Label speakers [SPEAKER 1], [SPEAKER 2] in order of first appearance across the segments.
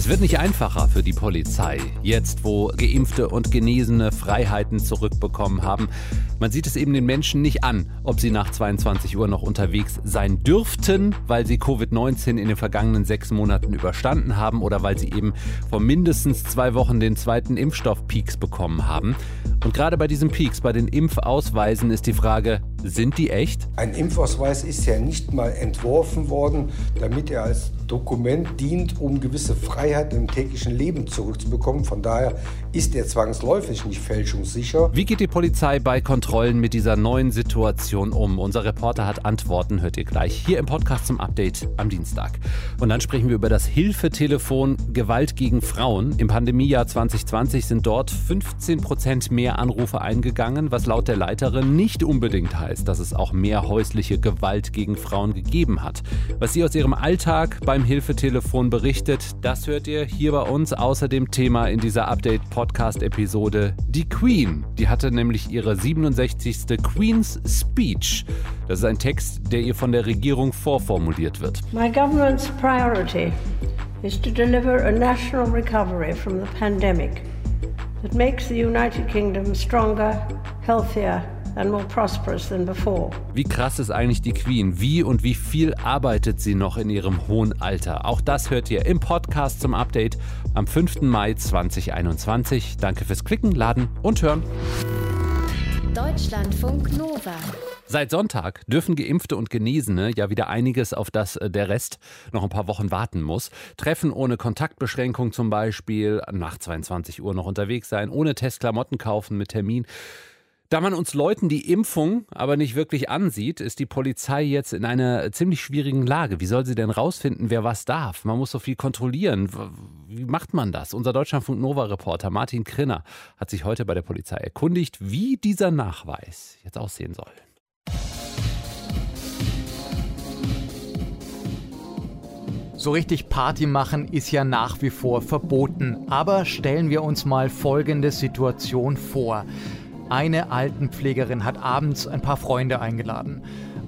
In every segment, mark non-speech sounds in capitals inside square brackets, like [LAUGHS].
[SPEAKER 1] Es wird nicht einfacher für die Polizei, jetzt wo Geimpfte und Genesene Freiheiten zurückbekommen haben. Man sieht es eben den Menschen nicht an, ob sie nach 22 Uhr noch unterwegs sein dürften, weil sie Covid-19 in den vergangenen sechs Monaten überstanden haben oder weil sie eben vor mindestens zwei Wochen den zweiten Impfstoff-Peaks bekommen haben. Und gerade bei diesen Peaks, bei den Impfausweisen, ist die Frage, sind die echt?
[SPEAKER 2] Ein Impfausweis ist ja nicht mal entworfen worden, damit er als Dokument dient, um gewisse Freiheiten im täglichen Leben zurückzubekommen. Von daher ist er zwangsläufig nicht fälschungssicher.
[SPEAKER 1] Wie geht die Polizei bei Kontrollen mit dieser neuen Situation um? Unser Reporter hat Antworten, hört ihr gleich hier im Podcast zum Update am Dienstag. Und dann sprechen wir über das Hilfetelefon Gewalt gegen Frauen. Im Pandemiejahr 2020 sind dort 15 Prozent mehr Anrufe eingegangen, was laut der Leiterin nicht unbedingt heißt, dass es auch mehr häusliche Gewalt gegen Frauen gegeben hat. Was sie aus ihrem Alltag beim Hilfetelefon berichtet, das hört ihr hier bei uns. Außerdem Thema in dieser Update-Podcast-Episode die Queen. Die hatte nämlich ihre 67. Queen's Speech. Das ist ein Text, der ihr von der Regierung vorformuliert wird.
[SPEAKER 3] My government's priority is to deliver a national recovery from the pandemic that makes the United Kingdom stronger, healthier and more prosperous than before.
[SPEAKER 1] Wie krass ist eigentlich die Queen? Wie und wie viel arbeitet sie noch in ihrem hohen Alter? Auch das hört ihr im Podcast zum Update am 5. Mai 2021. Danke fürs Klicken, Laden und Hören.
[SPEAKER 4] Deutschlandfunk Nova.
[SPEAKER 1] Seit Sonntag dürfen Geimpfte und Genesene ja wieder einiges, auf das äh, der Rest noch ein paar Wochen warten muss. Treffen ohne Kontaktbeschränkung zum Beispiel, nach 22 Uhr noch unterwegs sein, ohne Testklamotten kaufen mit Termin. Da man uns Leuten die Impfung aber nicht wirklich ansieht, ist die Polizei jetzt in einer ziemlich schwierigen Lage. Wie soll sie denn rausfinden, wer was darf? Man muss so viel kontrollieren. Wie macht man das? Unser Deutschlandfunk Nova Reporter Martin Krinner hat sich heute bei der Polizei erkundigt, wie dieser Nachweis jetzt aussehen soll.
[SPEAKER 5] So richtig Party machen ist ja nach wie vor verboten. Aber stellen wir uns mal folgende Situation vor. Eine Altenpflegerin hat abends ein paar Freunde eingeladen.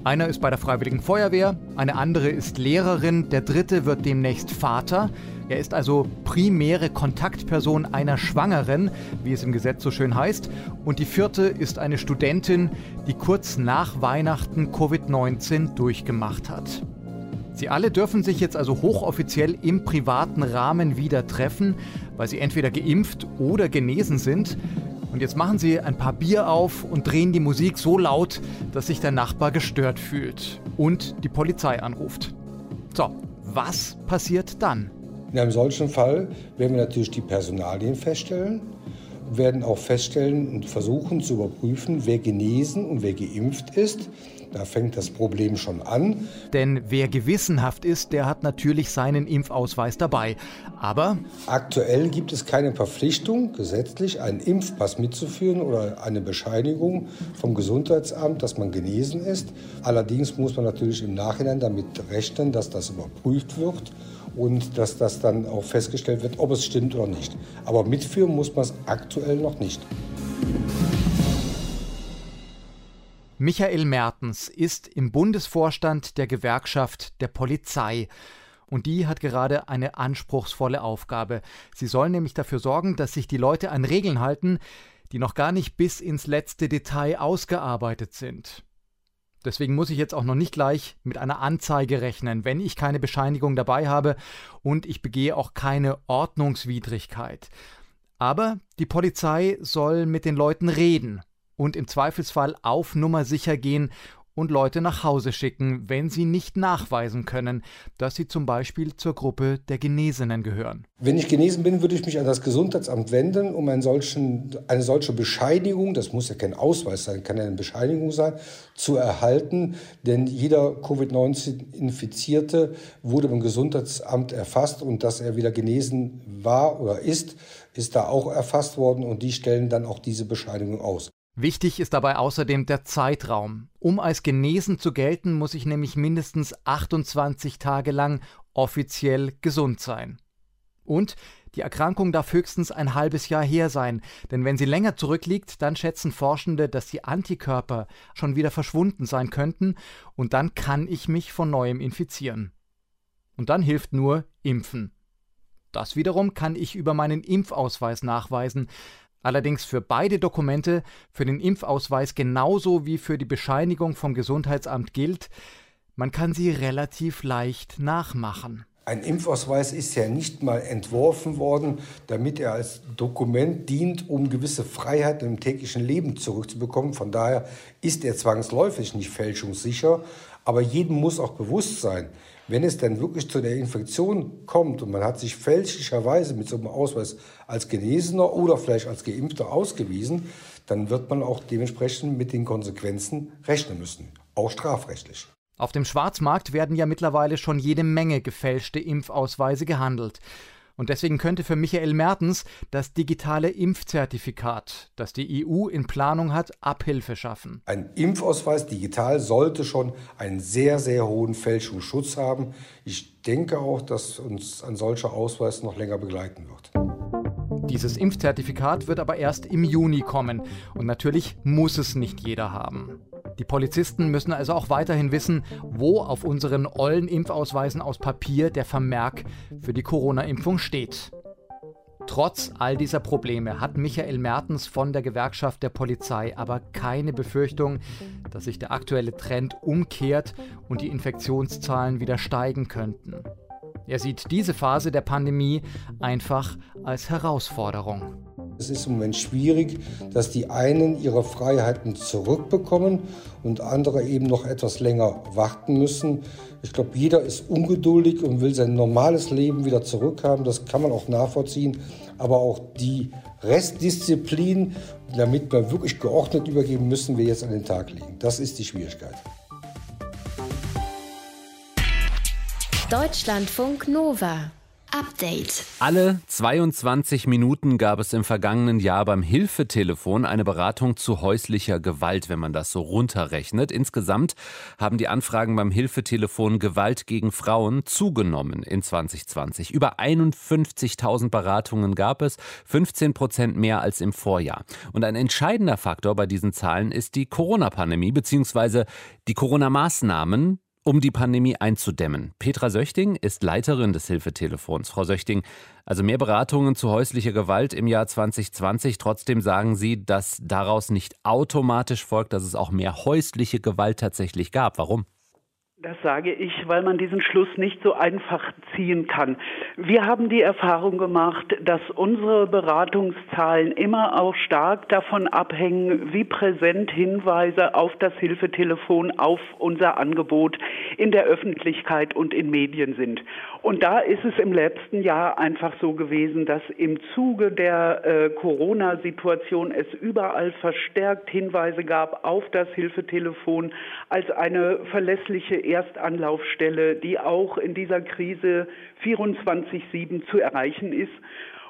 [SPEAKER 5] Einer ist bei der Freiwilligen Feuerwehr, eine andere ist Lehrerin, der dritte wird demnächst Vater. Er ist also primäre Kontaktperson einer Schwangeren, wie es im Gesetz so schön heißt. Und die vierte ist eine Studentin, die kurz nach Weihnachten Covid-19 durchgemacht hat. Sie alle dürfen sich jetzt also hochoffiziell im privaten Rahmen wieder treffen, weil sie entweder geimpft oder genesen sind. Und jetzt machen sie ein paar Bier auf und drehen die Musik so laut, dass sich der Nachbar gestört fühlt und die Polizei anruft. So, was passiert dann?
[SPEAKER 2] In einem solchen Fall werden wir natürlich die Personalien feststellen, werden auch feststellen und versuchen zu überprüfen, wer genesen und wer geimpft ist. Da fängt das Problem schon an.
[SPEAKER 5] Denn wer gewissenhaft ist, der hat natürlich seinen Impfausweis dabei. Aber
[SPEAKER 2] aktuell gibt es keine Verpflichtung, gesetzlich einen Impfpass mitzuführen oder eine Bescheinigung vom Gesundheitsamt, dass man genesen ist. Allerdings muss man natürlich im Nachhinein damit rechnen, dass das überprüft wird und dass das dann auch festgestellt wird, ob es stimmt oder nicht. Aber mitführen muss man es aktuell noch nicht.
[SPEAKER 5] Michael Mertens ist im Bundesvorstand der Gewerkschaft der Polizei. Und die hat gerade eine anspruchsvolle Aufgabe. Sie soll nämlich dafür sorgen, dass sich die Leute an Regeln halten, die noch gar nicht bis ins letzte Detail ausgearbeitet sind. Deswegen muss ich jetzt auch noch nicht gleich mit einer Anzeige rechnen, wenn ich keine Bescheinigung dabei habe und ich begehe auch keine Ordnungswidrigkeit. Aber die Polizei soll mit den Leuten reden und im Zweifelsfall auf Nummer sicher gehen und Leute nach Hause schicken, wenn sie nicht nachweisen können, dass sie zum Beispiel zur Gruppe der Genesenen gehören.
[SPEAKER 2] Wenn ich genesen bin, würde ich mich an das Gesundheitsamt wenden, um solchen, eine solche Bescheinigung, das muss ja kein Ausweis sein, kann ja eine Bescheinigung sein, zu erhalten. Denn jeder Covid-19-Infizierte wurde beim Gesundheitsamt erfasst und dass er wieder genesen war oder ist, ist da auch erfasst worden und die stellen dann auch diese Bescheinigung aus.
[SPEAKER 5] Wichtig ist dabei außerdem der Zeitraum. Um als genesen zu gelten, muss ich nämlich mindestens 28 Tage lang offiziell gesund sein. Und Die Erkrankung darf höchstens ein halbes Jahr her sein, denn wenn sie länger zurückliegt, dann schätzen Forschende, dass die Antikörper schon wieder verschwunden sein könnten und dann kann ich mich von neuem infizieren. Und dann hilft nur Impfen. Das wiederum kann ich über meinen Impfausweis nachweisen, allerdings für beide Dokumente, für den Impfausweis genauso wie für die Bescheinigung vom Gesundheitsamt gilt, man kann sie relativ leicht nachmachen.
[SPEAKER 2] Ein Impfausweis ist ja nicht mal entworfen worden, damit er als Dokument dient, um gewisse Freiheiten im täglichen Leben zurückzubekommen. Von daher ist er zwangsläufig nicht fälschungssicher. Aber jedem muss auch bewusst sein, wenn es dann wirklich zu der Infektion kommt und man hat sich fälschlicherweise mit so einem Ausweis als Genesener oder vielleicht als Geimpfter ausgewiesen, dann wird man auch dementsprechend mit den Konsequenzen rechnen müssen, auch strafrechtlich.
[SPEAKER 5] Auf dem Schwarzmarkt werden ja mittlerweile schon jede Menge gefälschte Impfausweise gehandelt. Und deswegen könnte für Michael Mertens das digitale Impfzertifikat, das die EU in Planung hat, Abhilfe schaffen.
[SPEAKER 2] Ein Impfausweis digital sollte schon einen sehr, sehr hohen Fälschungsschutz haben. Ich denke auch, dass uns ein solcher Ausweis noch länger begleiten wird.
[SPEAKER 5] Dieses Impfzertifikat wird aber erst im Juni kommen. Und natürlich muss es nicht jeder haben. Die Polizisten müssen also auch weiterhin wissen, wo auf unseren ollen Impfausweisen aus Papier der Vermerk für die Corona-Impfung steht. Trotz all dieser Probleme hat Michael Mertens von der Gewerkschaft der Polizei aber keine Befürchtung, dass sich der aktuelle Trend umkehrt und die Infektionszahlen wieder steigen könnten. Er sieht diese Phase der Pandemie einfach als Herausforderung.
[SPEAKER 2] Es ist im Moment schwierig, dass die einen ihre Freiheiten zurückbekommen und andere eben noch etwas länger warten müssen. Ich glaube, jeder ist ungeduldig und will sein normales Leben wieder zurückhaben. Das kann man auch nachvollziehen. Aber auch die Restdisziplin, damit wir wirklich geordnet übergeben, müssen wir jetzt an den Tag legen. Das ist die Schwierigkeit.
[SPEAKER 4] Deutschlandfunk Nova. Update.
[SPEAKER 1] Alle 22 Minuten gab es im vergangenen Jahr beim Hilfetelefon eine Beratung zu häuslicher Gewalt, wenn man das so runterrechnet. Insgesamt haben die Anfragen beim Hilfetelefon Gewalt gegen Frauen zugenommen in 2020. Über 51.000 Beratungen gab es, 15 Prozent mehr als im Vorjahr. Und ein entscheidender Faktor bei diesen Zahlen ist die Corona-Pandemie bzw. die Corona-Maßnahmen, um die Pandemie einzudämmen. Petra Söchting ist Leiterin des Hilfetelefons. Frau Söchting, also mehr Beratungen zu häuslicher Gewalt im Jahr 2020. Trotzdem sagen Sie, dass daraus nicht automatisch folgt, dass es auch mehr häusliche Gewalt tatsächlich gab. Warum?
[SPEAKER 6] Das sage ich, weil man diesen Schluss nicht so einfach ziehen kann. Wir haben die Erfahrung gemacht, dass unsere Beratungszahlen immer auch stark davon abhängen, wie präsent Hinweise auf das Hilfetelefon, auf unser Angebot in der Öffentlichkeit und in Medien sind. Und da ist es im letzten Jahr einfach so gewesen, dass im Zuge der äh, Corona-Situation es überall verstärkt Hinweise gab auf das Hilfetelefon als eine verlässliche Erstanlaufstelle, die auch in dieser Krise 24-7 zu erreichen ist.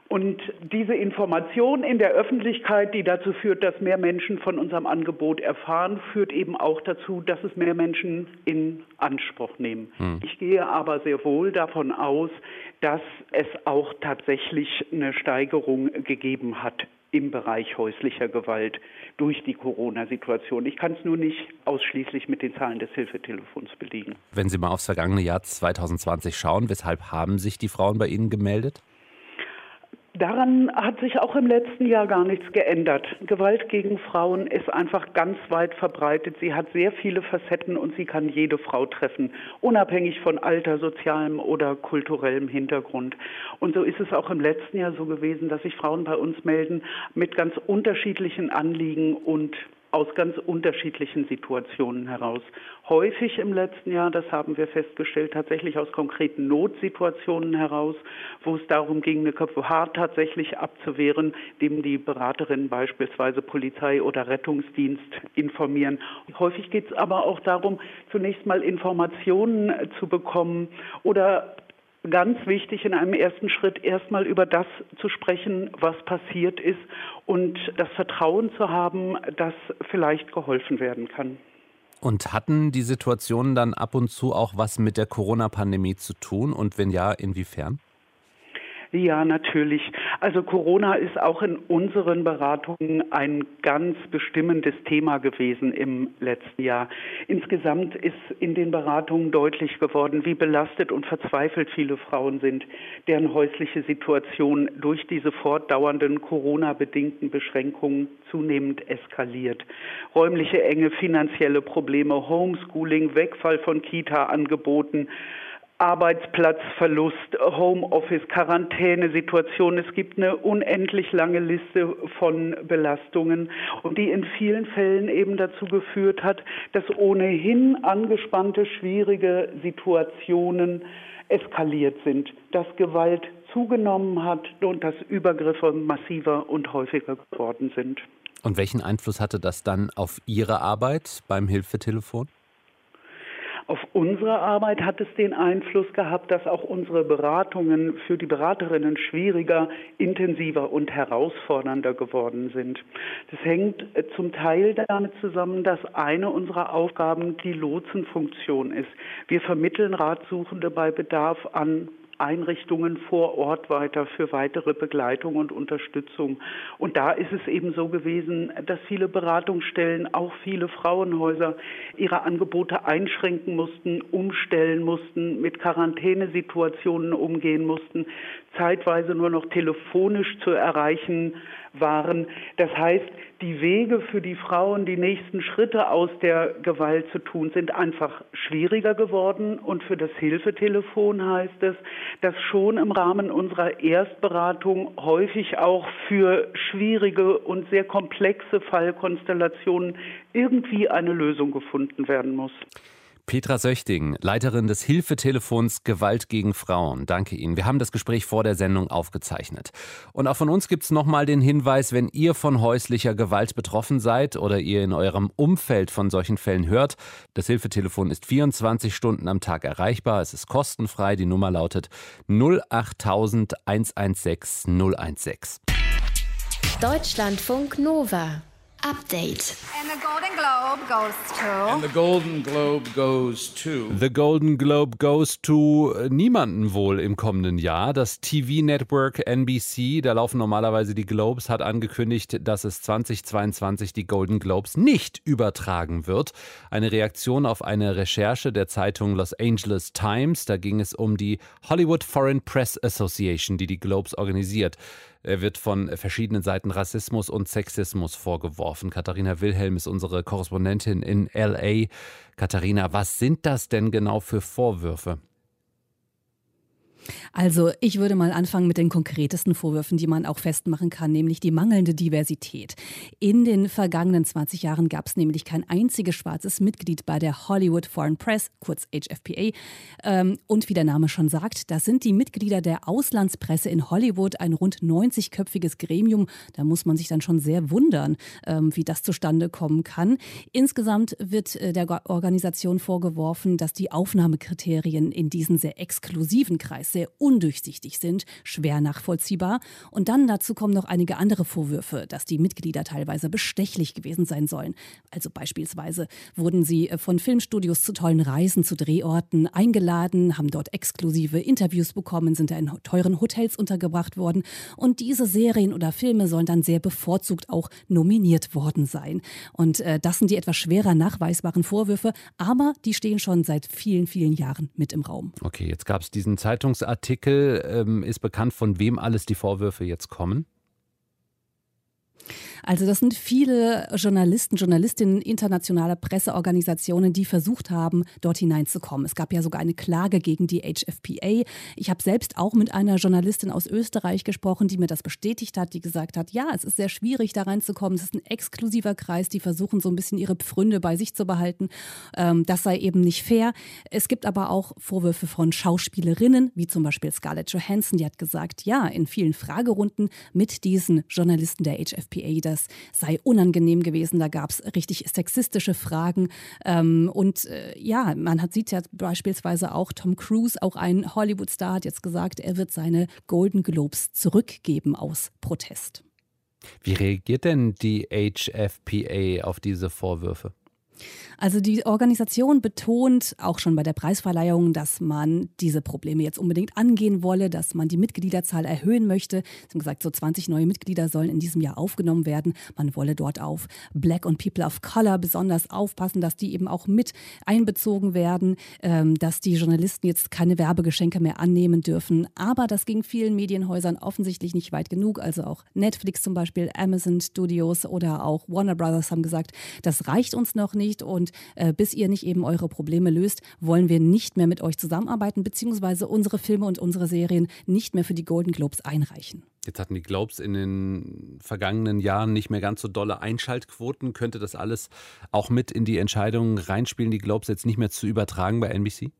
[SPEAKER 6] Und diese Information in der Öffentlichkeit, die dazu führt, dass mehr Menschen von unserem Angebot erfahren, führt eben auch dazu, dass es mehr Menschen in Anspruch nehmen. Hm. Ich gehe aber sehr wohl davon aus, dass es auch tatsächlich eine Steigerung gegeben hat im Bereich häuslicher Gewalt durch die Corona-Situation. Ich kann es nur nicht ausschließlich mit den Zahlen des Hilfetelefons belegen.
[SPEAKER 1] Wenn Sie mal aufs vergangene Jahr 2020 schauen, weshalb haben sich die Frauen bei Ihnen gemeldet?
[SPEAKER 6] Daran hat sich auch im letzten Jahr gar nichts geändert. Gewalt gegen Frauen ist einfach ganz weit verbreitet. Sie hat sehr viele Facetten und sie kann jede Frau treffen, unabhängig von Alter, sozialem oder kulturellem Hintergrund. Und so ist es auch im letzten Jahr so gewesen, dass sich Frauen bei uns melden mit ganz unterschiedlichen Anliegen und aus ganz unterschiedlichen Situationen heraus. Häufig im letzten Jahr, das haben wir festgestellt, tatsächlich aus konkreten Notsituationen heraus, wo es darum ging, eine KVH tatsächlich abzuwehren, dem die Beraterinnen beispielsweise Polizei oder Rettungsdienst informieren. Häufig geht es aber auch darum, zunächst mal Informationen zu bekommen oder ganz wichtig in einem ersten Schritt erstmal über das zu sprechen, was passiert ist und das Vertrauen zu haben, dass vielleicht geholfen werden kann.
[SPEAKER 1] Und hatten die Situationen dann ab und zu auch was mit der Corona-Pandemie zu tun und wenn ja, inwiefern?
[SPEAKER 6] Ja, natürlich. Also Corona ist auch in unseren Beratungen ein ganz bestimmendes Thema gewesen im letzten Jahr. Insgesamt ist in den Beratungen deutlich geworden, wie belastet und verzweifelt viele Frauen sind, deren häusliche Situation durch diese fortdauernden Corona-bedingten Beschränkungen zunehmend eskaliert. Räumliche Enge, finanzielle Probleme, Homeschooling, Wegfall von Kita-Angeboten, Arbeitsplatzverlust, Homeoffice, Quarantänesituation. Es gibt eine unendlich lange Liste von Belastungen die in vielen Fällen eben dazu geführt hat, dass ohnehin angespannte, schwierige Situationen eskaliert sind, dass Gewalt zugenommen hat und dass Übergriffe massiver und häufiger geworden sind.
[SPEAKER 1] Und welchen Einfluss hatte das dann auf Ihre Arbeit beim Hilfetelefon?
[SPEAKER 6] Auf unsere Arbeit hat es den Einfluss gehabt, dass auch unsere Beratungen für die Beraterinnen schwieriger, intensiver und herausfordernder geworden sind. Das hängt äh, zum Teil damit zusammen, dass eine unserer Aufgaben die Lotsenfunktion ist. Wir vermitteln Ratsuchende bei Bedarf an Einrichtungen vor Ort weiter für weitere Begleitung und Unterstützung. Und da ist es eben so gewesen, dass viele Beratungsstellen, auch viele Frauenhäuser ihre Angebote einschränken mussten, umstellen mussten, mit Quarantänesituationen umgehen mussten, zeitweise nur noch telefonisch zu erreichen waren. Das heißt, die Wege für die Frauen, die nächsten Schritte aus der Gewalt zu tun, sind einfach schwieriger geworden. Und für das Hilfetelefon heißt es, dass schon im Rahmen unserer Erstberatung häufig auch für schwierige und sehr komplexe Fallkonstellationen irgendwie eine Lösung gefunden werden muss.
[SPEAKER 1] Petra Söchting, Leiterin des Hilfetelefons Gewalt gegen Frauen. Danke Ihnen. Wir haben das Gespräch vor der Sendung aufgezeichnet. Und auch von uns gibt es nochmal den Hinweis, wenn ihr von häuslicher Gewalt betroffen seid oder ihr in eurem Umfeld von solchen Fällen hört, das Hilfetelefon ist 24 Stunden am Tag erreichbar. Es ist kostenfrei. Die Nummer lautet 08000 116 016.
[SPEAKER 4] Deutschlandfunk Nova. Update.
[SPEAKER 7] And the Golden Globe goes to.
[SPEAKER 8] And the Golden Globe goes to.
[SPEAKER 1] The Golden Globe goes to äh, niemanden wohl im kommenden Jahr. Das TV-Network NBC, da laufen normalerweise die Globes, hat angekündigt, dass es 2022 die Golden Globes nicht übertragen wird. Eine Reaktion auf eine Recherche der Zeitung Los Angeles Times. Da ging es um die Hollywood Foreign Press Association, die die Globes organisiert. Er wird von verschiedenen Seiten Rassismus und Sexismus vorgeworfen. Katharina Wilhelm ist unsere Korrespondentin in LA. Katharina, was sind das denn genau für Vorwürfe?
[SPEAKER 9] Also ich würde mal anfangen mit den konkretesten Vorwürfen, die man auch festmachen kann, nämlich die mangelnde Diversität. In den vergangenen 20 Jahren gab es nämlich kein einziges schwarzes Mitglied bei der Hollywood Foreign Press, kurz HFPA. Ähm, und wie der Name schon sagt, das sind die Mitglieder der Auslandspresse in Hollywood, ein rund 90-köpfiges Gremium. Da muss man sich dann schon sehr wundern, ähm, wie das zustande kommen kann. Insgesamt wird äh, der Organisation vorgeworfen, dass die Aufnahmekriterien in diesen sehr exklusiven Kreis sehr undurchsichtig sind, schwer nachvollziehbar. Und dann dazu kommen noch einige andere Vorwürfe, dass die Mitglieder teilweise bestechlich gewesen sein sollen. Also beispielsweise wurden sie äh, von Filmstudios zu tollen Reisen zu Drehorten eingeladen, haben dort exklusive Interviews bekommen, sind da in teuren Hotels untergebracht worden. Und diese Serien oder Filme sollen dann sehr bevorzugt auch nominiert worden sein. Und äh, das sind die etwas schwerer nachweisbaren Vorwürfe, aber die stehen schon seit vielen, vielen Jahren mit im Raum.
[SPEAKER 1] Okay, jetzt gab es diesen Zeitungs Artikel ähm, ist bekannt, von wem alles die Vorwürfe jetzt kommen?
[SPEAKER 9] Also das sind viele Journalisten, Journalistinnen internationaler Presseorganisationen, die versucht haben, dort hineinzukommen. Es gab ja sogar eine Klage gegen die HFPA. Ich habe selbst auch mit einer Journalistin aus Österreich gesprochen, die mir das bestätigt hat, die gesagt hat, ja, es ist sehr schwierig, da reinzukommen. Es ist ein exklusiver Kreis, die versuchen so ein bisschen ihre Pfründe bei sich zu behalten. Ähm, das sei eben nicht fair. Es gibt aber auch Vorwürfe von Schauspielerinnen, wie zum Beispiel Scarlett Johansson, die hat gesagt, ja, in vielen Fragerunden mit diesen Journalisten der HFPA, das sei unangenehm gewesen. Da gab es richtig sexistische Fragen. Ähm, und äh, ja, man hat, sieht ja beispielsweise auch Tom Cruise, auch ein Hollywood-Star, hat jetzt gesagt, er wird seine Golden Globes zurückgeben aus Protest.
[SPEAKER 1] Wie reagiert denn die HFPA auf diese Vorwürfe?
[SPEAKER 9] Also die Organisation betont auch schon bei der Preisverleihung, dass man diese Probleme jetzt unbedingt angehen wolle, dass man die Mitgliederzahl erhöhen möchte. Sie haben gesagt, so 20 neue Mitglieder sollen in diesem Jahr aufgenommen werden. Man wolle dort auf Black und People of Color besonders aufpassen, dass die eben auch mit einbezogen werden, ähm, dass die Journalisten jetzt keine Werbegeschenke mehr annehmen dürfen. Aber das ging vielen Medienhäusern offensichtlich nicht weit genug. Also auch Netflix zum Beispiel, Amazon Studios oder auch Warner Brothers haben gesagt, das reicht uns noch nicht und äh, bis ihr nicht eben eure Probleme löst, wollen wir nicht mehr mit euch zusammenarbeiten, beziehungsweise unsere Filme und unsere Serien nicht mehr für die Golden Globes einreichen.
[SPEAKER 1] Jetzt hatten die Globes in den vergangenen Jahren nicht mehr ganz so dolle Einschaltquoten. Könnte das alles auch mit in die Entscheidung reinspielen, die Globes jetzt nicht mehr zu übertragen bei NBC?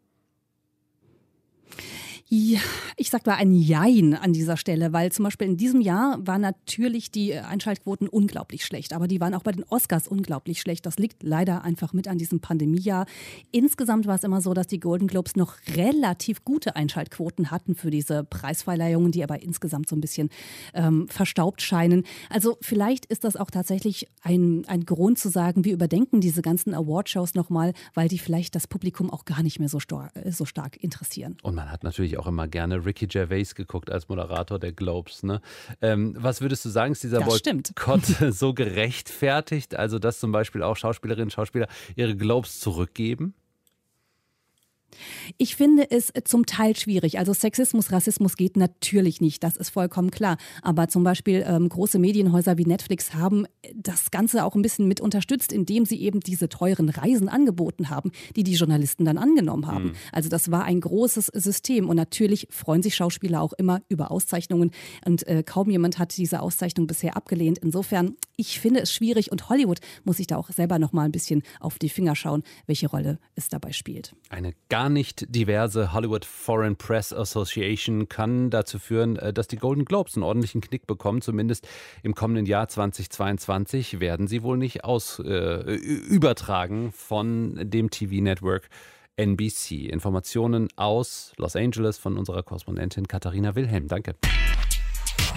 [SPEAKER 9] Ja, ich sag mal ein Jein an dieser Stelle, weil zum Beispiel in diesem Jahr waren natürlich die Einschaltquoten unglaublich schlecht, aber die waren auch bei den Oscars unglaublich schlecht. Das liegt leider einfach mit an diesem Pandemiejahr. Insgesamt war es immer so, dass die Golden Globes noch relativ gute Einschaltquoten hatten für diese Preisverleihungen, die aber insgesamt so ein bisschen ähm, verstaubt scheinen. Also vielleicht ist das auch tatsächlich ein, ein Grund zu sagen, wir überdenken diese ganzen Awardshows nochmal, weil die vielleicht das Publikum auch gar nicht mehr so, so stark interessieren.
[SPEAKER 1] Und man hat natürlich auch auch immer gerne Ricky Gervais geguckt als Moderator der Globes. Ne? Ähm, was würdest du sagen, ist dieser Boykott [LAUGHS] so gerechtfertigt? Also, dass zum Beispiel auch Schauspielerinnen und Schauspieler ihre Globes zurückgeben?
[SPEAKER 9] Ich finde es zum Teil schwierig. Also Sexismus, Rassismus geht natürlich nicht, das ist vollkommen klar. Aber zum Beispiel ähm, große Medienhäuser wie Netflix haben das Ganze auch ein bisschen mit unterstützt, indem sie eben diese teuren Reisen angeboten haben, die die Journalisten dann angenommen haben. Mhm. Also das war ein großes System. Und natürlich freuen sich Schauspieler auch immer über Auszeichnungen. Und äh, kaum jemand hat diese Auszeichnung bisher abgelehnt. Insofern, ich finde es schwierig. Und Hollywood muss sich da auch selber noch mal ein bisschen auf die Finger schauen, welche Rolle es dabei spielt.
[SPEAKER 1] Eine gar nicht diverse Hollywood Foreign Press Association kann dazu führen, äh, dass die Golden Globes einen ordentlichen Knick bekommen. Zumindest im kommenden Jahr 2022 werden sie wohl nicht aus, äh, übertragen von dem TV-Network NBC. Informationen aus Los Angeles von unserer Korrespondentin Katharina Wilhelm. Danke.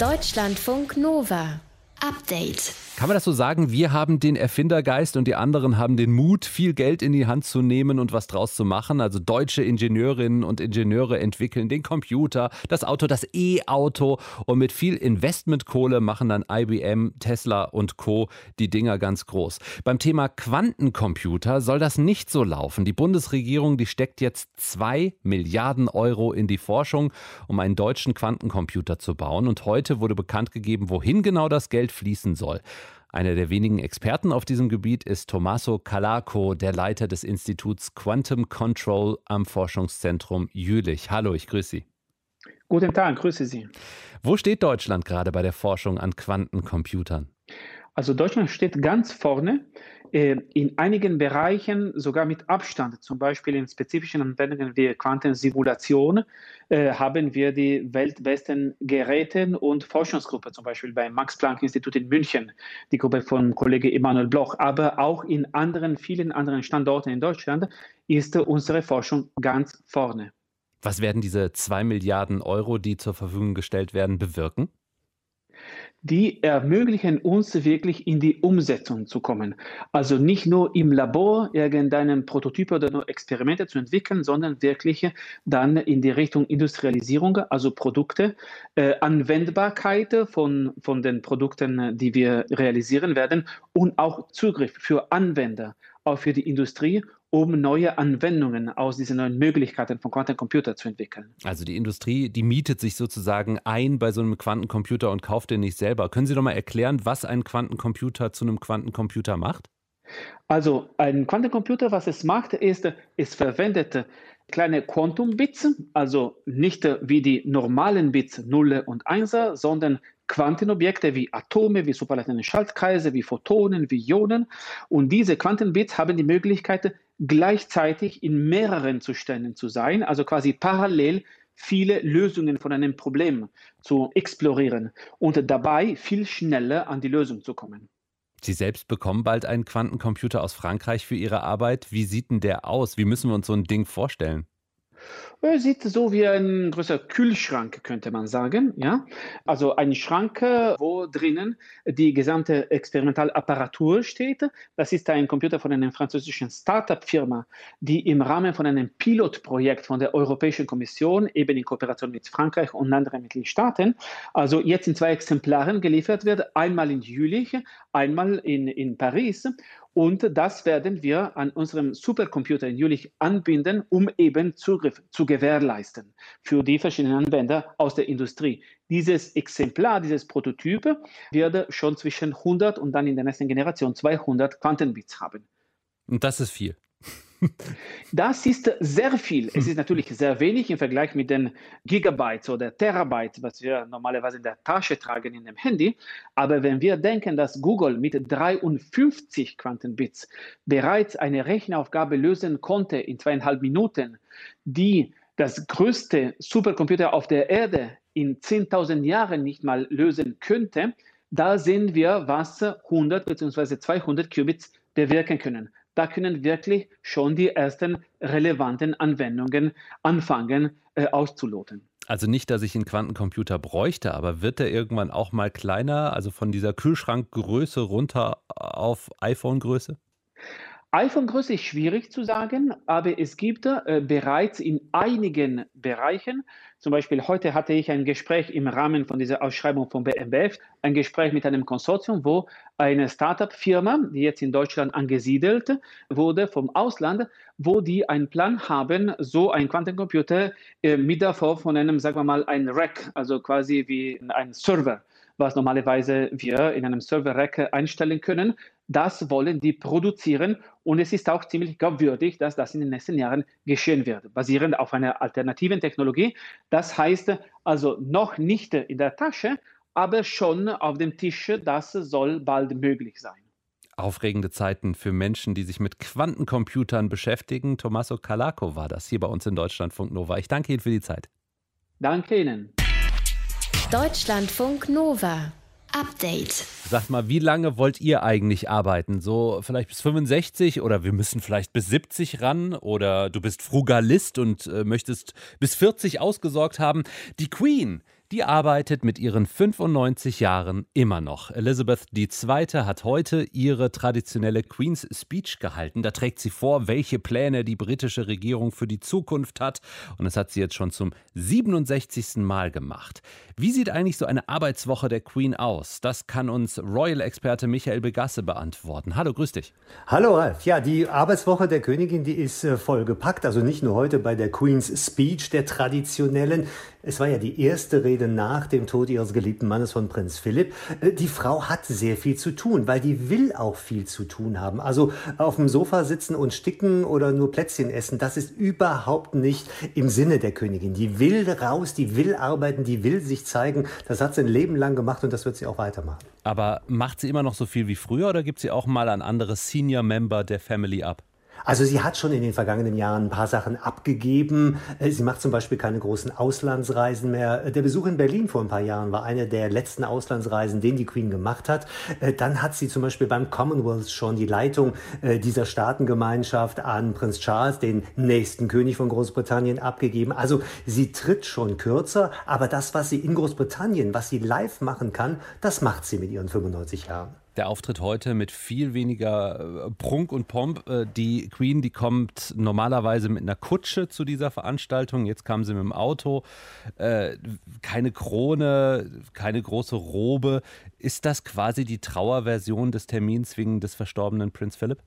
[SPEAKER 4] Deutschlandfunk Nova. Update.
[SPEAKER 1] Kann man das so sagen? Wir haben den Erfindergeist und die anderen haben den Mut, viel Geld in die Hand zu nehmen und was draus zu machen. Also deutsche Ingenieurinnen und Ingenieure entwickeln den Computer, das Auto, das E-Auto und mit viel Investmentkohle machen dann IBM, Tesla und Co. die Dinger ganz groß. Beim Thema Quantencomputer soll das nicht so laufen. Die Bundesregierung, die steckt jetzt zwei Milliarden Euro in die Forschung, um einen deutschen Quantencomputer zu bauen. Und heute wurde bekannt gegeben, wohin genau das Geld fließen soll. Einer der wenigen Experten auf diesem Gebiet ist Tommaso Calaco, der Leiter des Instituts Quantum Control am Forschungszentrum Jülich. Hallo, ich grüße Sie.
[SPEAKER 10] Guten Tag, grüße Sie.
[SPEAKER 1] Wo steht Deutschland gerade bei der Forschung an Quantencomputern?
[SPEAKER 10] Also Deutschland steht ganz vorne, äh, in einigen Bereichen sogar mit Abstand. Zum Beispiel in spezifischen Anwendungen wie Quantensimulation äh, haben wir die weltbesten Geräte und Forschungsgruppe, zum Beispiel beim Max-Planck-Institut in München, die Gruppe von Kollege Emanuel Bloch. Aber auch in anderen, vielen anderen Standorten in Deutschland ist unsere Forschung ganz vorne.
[SPEAKER 1] Was werden diese zwei Milliarden Euro, die zur Verfügung gestellt werden, bewirken?
[SPEAKER 10] Die ermöglichen uns wirklich in die Umsetzung zu kommen. Also nicht nur im Labor irgendeinen Prototyp oder nur Experimente zu entwickeln, sondern wirklich dann in die Richtung Industrialisierung, also Produkte, äh, Anwendbarkeit von, von den Produkten, die wir realisieren werden und auch Zugriff für Anwender, auch für die Industrie um neue Anwendungen aus diesen neuen Möglichkeiten von Quantencomputer zu entwickeln.
[SPEAKER 1] Also die Industrie, die mietet sich sozusagen ein bei so einem Quantencomputer und kauft den nicht selber. Können Sie doch mal erklären, was ein Quantencomputer zu einem Quantencomputer macht?
[SPEAKER 10] Also ein Quantencomputer, was es macht, ist, es verwendet kleine Quantum-Bits, also nicht wie die normalen Bits 0 und 1, sondern Quantenobjekte wie Atome, wie superlaterne Schaltkreise, wie Photonen, wie Ionen. Und diese Quantenbits haben die Möglichkeit, gleichzeitig in mehreren Zuständen zu sein, also quasi parallel viele Lösungen von einem Problem zu explorieren und dabei viel schneller an die Lösung zu kommen.
[SPEAKER 1] Sie selbst bekommen bald einen Quantencomputer aus Frankreich für Ihre Arbeit. Wie sieht denn der aus? Wie müssen wir uns so ein Ding vorstellen?
[SPEAKER 10] Er sieht so wie ein größer Kühlschrank, könnte man sagen. Ja? Also ein Schrank, wo drinnen die gesamte Experimentalapparatur steht. Das ist ein Computer von einer französischen Startup-Firma, die im Rahmen von einem Pilotprojekt von der Europäischen Kommission, eben in Kooperation mit Frankreich und anderen Mitgliedstaaten, also jetzt in zwei Exemplaren geliefert wird. Einmal in Jülich, einmal in, in Paris. Und das werden wir an unserem Supercomputer in Jülich anbinden, um eben Zugriff zu gewährleisten für die verschiedenen Anwender aus der Industrie. Dieses Exemplar, dieses Prototyp wird schon zwischen 100 und dann in der nächsten Generation 200 Quantenbits haben.
[SPEAKER 1] Und das ist viel.
[SPEAKER 10] Das ist sehr viel. Es ist natürlich sehr wenig im Vergleich mit den Gigabytes oder Terabytes, was wir normalerweise in der Tasche tragen in dem Handy. Aber wenn wir denken, dass Google mit 53 Quantenbits bereits eine Rechenaufgabe lösen konnte in zweieinhalb Minuten, die das größte Supercomputer auf der Erde in 10.000 Jahren nicht mal lösen könnte, da sehen wir, was 100 bzw. 200 Qubits bewirken können da können wirklich schon die ersten relevanten Anwendungen anfangen äh, auszuloten.
[SPEAKER 1] Also nicht, dass ich einen Quantencomputer bräuchte, aber wird der irgendwann auch mal kleiner, also von dieser Kühlschrankgröße runter auf iPhone-Größe?
[SPEAKER 10] iPhone-Größe ist schwierig zu sagen, aber es gibt äh, bereits in einigen Bereichen, zum Beispiel heute hatte ich ein Gespräch im Rahmen von dieser Ausschreibung von BMBF, ein Gespräch mit einem Konsortium, wo eine Startup-Firma, die jetzt in Deutschland angesiedelt wurde vom Ausland, wo die einen Plan haben, so ein Quantencomputer äh, mit Form von einem, sagen wir mal, ein Rack, also quasi wie ein Server was normalerweise wir in einem Server-Rack einstellen können. Das wollen die produzieren und es ist auch ziemlich glaubwürdig, dass das in den nächsten Jahren geschehen wird, basierend auf einer alternativen Technologie. Das heißt also noch nicht in der Tasche, aber schon auf dem Tisch. Das soll bald möglich sein.
[SPEAKER 1] Aufregende Zeiten für Menschen, die sich mit Quantencomputern beschäftigen. Tommaso Calaco war das hier bei uns in Deutschlandfunk Nova. Ich danke Ihnen für die Zeit.
[SPEAKER 10] Danke Ihnen.
[SPEAKER 4] Deutschlandfunk Nova. Update.
[SPEAKER 1] Sagt mal, wie lange wollt ihr eigentlich arbeiten? So vielleicht bis 65 oder wir müssen vielleicht bis 70 ran oder du bist Frugalist und äh, möchtest bis 40 ausgesorgt haben. Die Queen die arbeitet mit ihren 95 Jahren immer noch. Elizabeth II. hat heute ihre traditionelle Queen's Speech gehalten. Da trägt sie vor, welche Pläne die britische Regierung für die Zukunft hat. Und das hat sie jetzt schon zum 67. Mal gemacht. Wie sieht eigentlich so eine Arbeitswoche der Queen aus? Das kann uns Royal-Experte Michael Begasse beantworten. Hallo, grüß dich.
[SPEAKER 11] Hallo, Ralf. Ja, die Arbeitswoche der Königin, die ist äh, voll gepackt. Also nicht nur heute bei der Queen's Speech, der traditionellen. Es war ja die erste Rede nach dem Tod ihres geliebten Mannes von Prinz Philipp. Äh, die Frau hat sehr viel zu tun, weil die will auch viel zu tun haben. Also auf dem Sofa sitzen und sticken oder nur Plätzchen essen, das ist überhaupt nicht im Sinne der Königin. Die will raus, die will arbeiten, die will sich zeigen. Das hat sie ein Leben lang gemacht und das wird sie auch weitermachen.
[SPEAKER 1] Aber macht sie immer noch so viel wie früher oder gibt sie auch mal ein anderes Senior-Member der Family ab?
[SPEAKER 11] Also sie hat schon in den vergangenen Jahren ein paar Sachen abgegeben. Äh, sie macht zum Beispiel keine großen Auslandsreisen mehr. Äh, der Besuch in Berlin vor ein paar Jahren war eine der letzten Auslandsreisen, den die Queen gemacht hat. Äh, dann hat sie zum Beispiel beim Commonwealth schon die Leitung dieser Staatengemeinschaft an Prinz Charles, den nächsten König von Großbritannien, abgegeben. Also sie tritt schon kürzer, aber das, was sie in Großbritannien, was sie live machen kann, das macht sie mit ihren 95 Jahren
[SPEAKER 1] der Auftritt heute mit viel weniger äh, Prunk und Pomp. Äh, die Queen, die kommt normalerweise mit einer Kutsche zu dieser Veranstaltung. Jetzt kam sie mit dem Auto. Äh, keine Krone, keine große Robe. Ist das quasi die Trauerversion des Termins wegen des verstorbenen Prinz Philipp?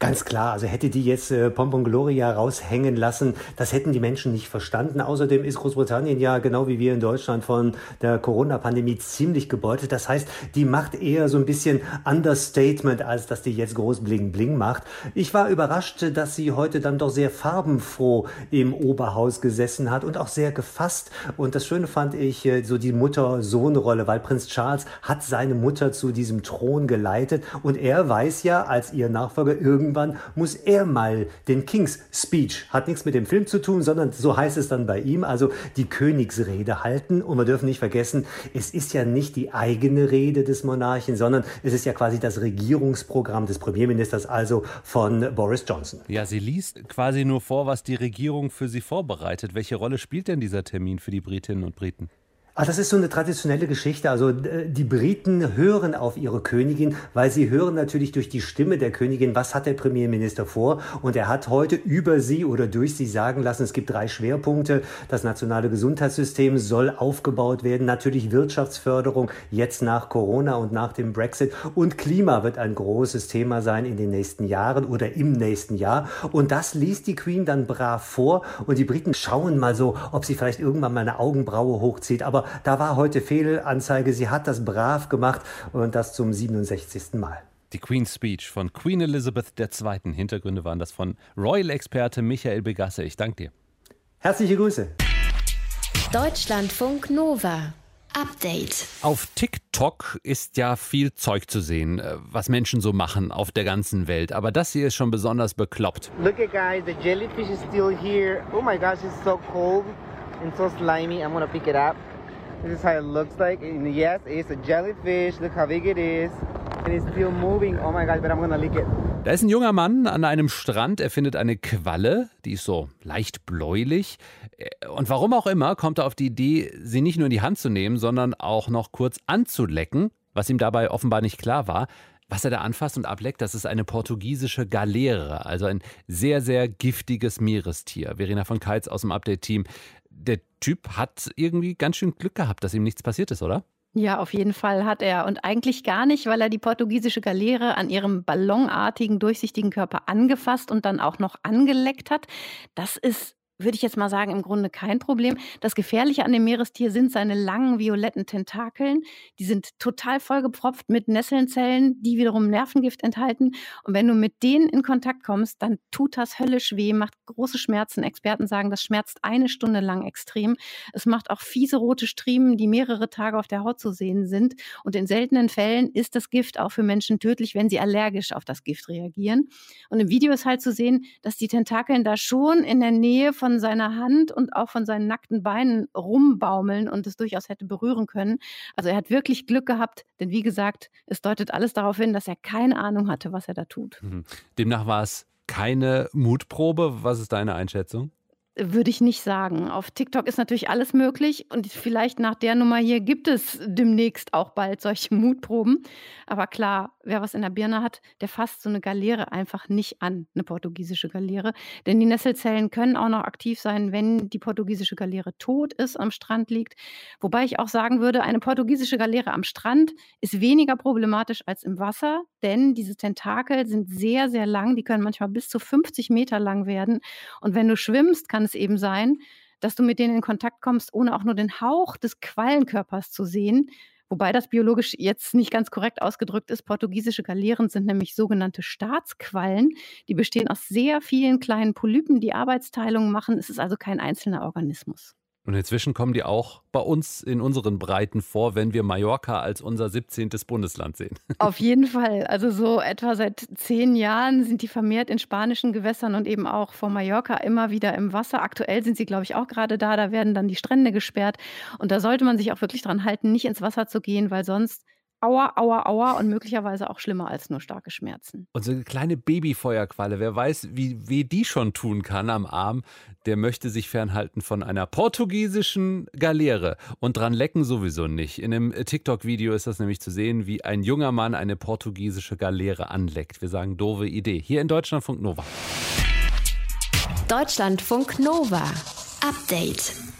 [SPEAKER 11] Ganz klar, also hätte die jetzt äh, Pompon Gloria raushängen lassen, das hätten die Menschen nicht verstanden. Außerdem ist Großbritannien ja genau wie wir in Deutschland von der Corona-Pandemie ziemlich gebeutelt. Das heißt, die macht eher so ein bisschen Understatement, als dass die jetzt groß Bling Bling macht. Ich war überrascht, dass sie heute dann doch sehr farbenfroh im Oberhaus gesessen hat und auch sehr gefasst. Und das Schöne fand ich äh, so die Mutter-Sohn-Rolle, weil Prinz Charles hat seine Mutter zu diesem Thron geleitet und er weiß ja als ihr Nachfolger irgendwie irgendwann muss er mal den King's Speech, hat nichts mit dem Film zu tun, sondern so heißt es dann bei ihm, also die Königsrede halten. Und wir dürfen nicht vergessen, es ist ja nicht die eigene Rede des Monarchen, sondern es ist ja quasi das Regierungsprogramm des Premierministers, also von Boris Johnson.
[SPEAKER 1] Ja, sie liest quasi nur vor, was die Regierung für sie vorbereitet. Welche Rolle spielt denn dieser Termin für die Britinnen und Briten?
[SPEAKER 11] Ah, das ist so eine traditionelle Geschichte. Also die Briten hören auf ihre Königin, weil sie hören natürlich durch die Stimme der Königin, was hat der Premierminister vor. Und er hat heute über sie oder durch sie sagen lassen, es gibt drei Schwerpunkte. Das nationale Gesundheitssystem soll aufgebaut werden. Natürlich Wirtschaftsförderung jetzt nach Corona und nach dem Brexit. Und Klima wird ein großes Thema sein in den nächsten Jahren oder im nächsten Jahr. Und das liest die Queen dann brav vor. Und die Briten schauen mal so, ob sie vielleicht irgendwann mal eine Augenbraue hochzieht. Aber da war heute Fehlanzeige. Sie hat das brav gemacht und das zum 67. Mal.
[SPEAKER 1] Die Queen's Speech von Queen Elizabeth II. Hintergründe waren das von Royal-Experte Michael Begasse. Ich danke dir.
[SPEAKER 11] Herzliche Grüße.
[SPEAKER 4] Deutschlandfunk Nova. Update.
[SPEAKER 1] Auf TikTok ist ja viel Zeug zu sehen, äh, was Menschen so machen auf der ganzen Welt. Aber das hier ist schon besonders bekloppt.
[SPEAKER 12] Look at guys, the jellyfish is still here. Oh my gosh, it's so cold and so slimy. I'm gonna pick it up. This is how it looks like. And yes, it's a jellyfish. Look how big it is. And it's still moving. Oh my god, but I'm gonna lick it.
[SPEAKER 1] Da ist ein junger Mann an einem Strand. Er findet eine Qualle, die ist so leicht bläulich. Und warum auch immer, kommt er auf die Idee, sie nicht nur in die Hand zu nehmen, sondern auch noch kurz anzulecken, was ihm dabei offenbar nicht klar war. Was er da anfasst und ableckt, das ist eine portugiesische Galeere, also ein sehr, sehr giftiges Meerestier. Verena von Keitz aus dem Update-Team der Typ hat irgendwie ganz schön Glück gehabt, dass ihm nichts passiert ist, oder?
[SPEAKER 13] Ja, auf jeden Fall hat er. Und eigentlich gar nicht, weil er die portugiesische Galeere an ihrem ballonartigen, durchsichtigen Körper angefasst und dann auch noch angeleckt hat. Das ist würde ich jetzt mal sagen, im Grunde kein Problem. Das Gefährliche an dem Meerestier sind seine langen violetten Tentakeln. Die sind total vollgepfropft mit Nesselnzellen, die wiederum Nervengift enthalten. Und wenn du mit denen in Kontakt kommst, dann tut das höllisch weh, macht große Schmerzen. Experten sagen, das schmerzt eine Stunde lang extrem. Es macht auch fiese rote Striemen, die mehrere Tage auf der Haut zu sehen sind. Und in seltenen Fällen ist das Gift auch für Menschen tödlich, wenn sie allergisch auf das Gift reagieren. Und im Video ist halt zu sehen, dass die Tentakeln da schon in der Nähe von von seiner Hand und auch von seinen nackten Beinen rumbaumeln und es durchaus hätte berühren können. Also er hat wirklich Glück gehabt, denn wie gesagt, es deutet alles darauf hin, dass er keine Ahnung hatte, was er da tut.
[SPEAKER 1] Mhm. Demnach war es keine Mutprobe. Was ist deine Einschätzung?
[SPEAKER 13] würde ich nicht sagen. Auf TikTok ist natürlich alles möglich und vielleicht nach der Nummer hier gibt es demnächst auch bald solche Mutproben. Aber klar, wer was in der Birne hat, der fasst so eine Galeere einfach nicht an, eine portugiesische Galeere. Denn die Nesselzellen können auch noch aktiv sein, wenn die portugiesische Galeere tot ist, am Strand liegt. Wobei ich auch sagen würde, eine portugiesische Galeere am Strand ist weniger problematisch als im Wasser, denn diese Tentakel sind sehr, sehr lang. Die können manchmal bis zu 50 Meter lang werden. Und wenn du schwimmst, kann es eben sein, dass du mit denen in Kontakt kommst, ohne auch nur den Hauch des Quallenkörpers zu sehen. Wobei das biologisch jetzt nicht ganz korrekt ausgedrückt ist. Portugiesische Galeeren sind nämlich sogenannte Staatsquallen. Die bestehen aus sehr vielen kleinen Polypen, die Arbeitsteilungen machen. Es ist also kein einzelner Organismus.
[SPEAKER 1] Und inzwischen kommen die auch bei uns in unseren Breiten vor, wenn wir Mallorca als unser 17. Bundesland sehen. [LAUGHS]
[SPEAKER 13] Auf jeden Fall. Also so etwa seit zehn Jahren sind die vermehrt in spanischen Gewässern und eben auch vor Mallorca immer wieder im Wasser. Aktuell sind sie, glaube ich, auch gerade da. Da werden dann die Strände gesperrt. Und da sollte man sich auch wirklich dran halten, nicht ins Wasser zu gehen, weil sonst Aua, aua, aua und möglicherweise auch schlimmer als nur starke Schmerzen.
[SPEAKER 1] Und so eine kleine Babyfeuerqualle, wer weiß, wie weh die schon tun kann am Arm, der möchte sich fernhalten von einer portugiesischen Galeere. Und dran lecken sowieso nicht. In einem TikTok-Video ist das nämlich zu sehen, wie ein junger Mann eine portugiesische Galeere anleckt. Wir sagen, doofe Idee. Hier in Deutschlandfunk Nova.
[SPEAKER 4] Deutschlandfunk Nova. Update.